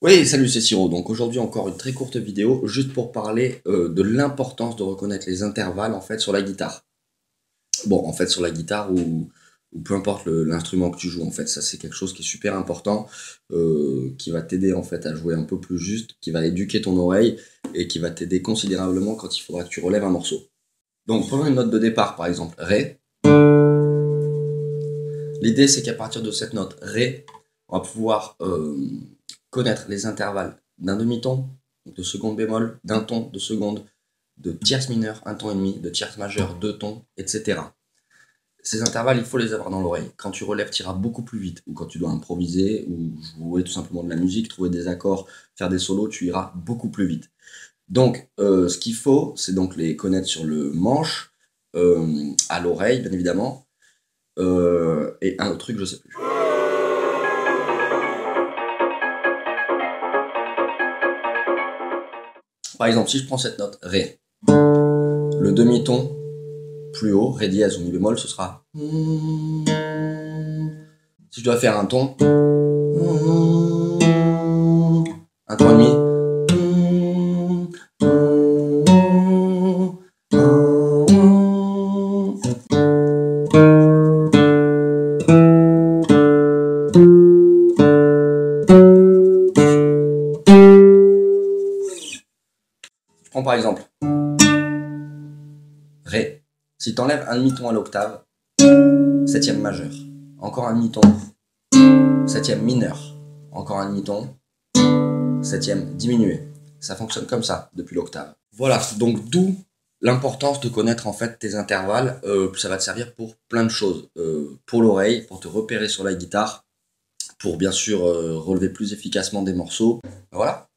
Oui, salut, c'est Siro. Donc aujourd'hui encore une très courte vidéo, juste pour parler euh, de l'importance de reconnaître les intervalles en fait sur la guitare. Bon, en fait sur la guitare ou, peu importe l'instrument que tu joues, en fait, ça c'est quelque chose qui est super important, euh, qui va t'aider en fait à jouer un peu plus juste, qui va éduquer ton oreille et qui va t'aider considérablement quand il faudra que tu relèves un morceau. Donc prenons une note de départ par exemple, Ré. L'idée c'est qu'à partir de cette note Ré, on va pouvoir euh, connaître les intervalles d'un demi-ton, de seconde bémol, d'un ton, de seconde, de tierce mineure, un ton et demi, de tierce majeure, deux tons, etc. Ces intervalles, il faut les avoir dans l'oreille. Quand tu relèves, tu iras beaucoup plus vite. Ou quand tu dois improviser, ou jouer tout simplement de la musique, trouver des accords, faire des solos, tu iras beaucoup plus vite. Donc, euh, ce qu'il faut, c'est donc les connaître sur le manche, euh, à l'oreille, bien évidemment. Euh, et un autre truc, je sais plus. Par exemple, si je prends cette note Ré, le demi-ton plus haut, Ré dièse ou Mi bémol, ce sera. Si je dois faire un ton, un ton et demi. Par exemple Ré. Si tu enlèves un demi-ton à l'octave, septième majeur. Encore un demi-ton, septième mineur. Encore un demi-ton, septième diminué. Ça fonctionne comme ça depuis l'octave. Voilà, donc d'où l'importance de connaître en fait tes intervalles. Euh, ça va te servir pour plein de choses. Euh, pour l'oreille, pour te repérer sur la guitare, pour bien sûr euh, relever plus efficacement des morceaux. Voilà,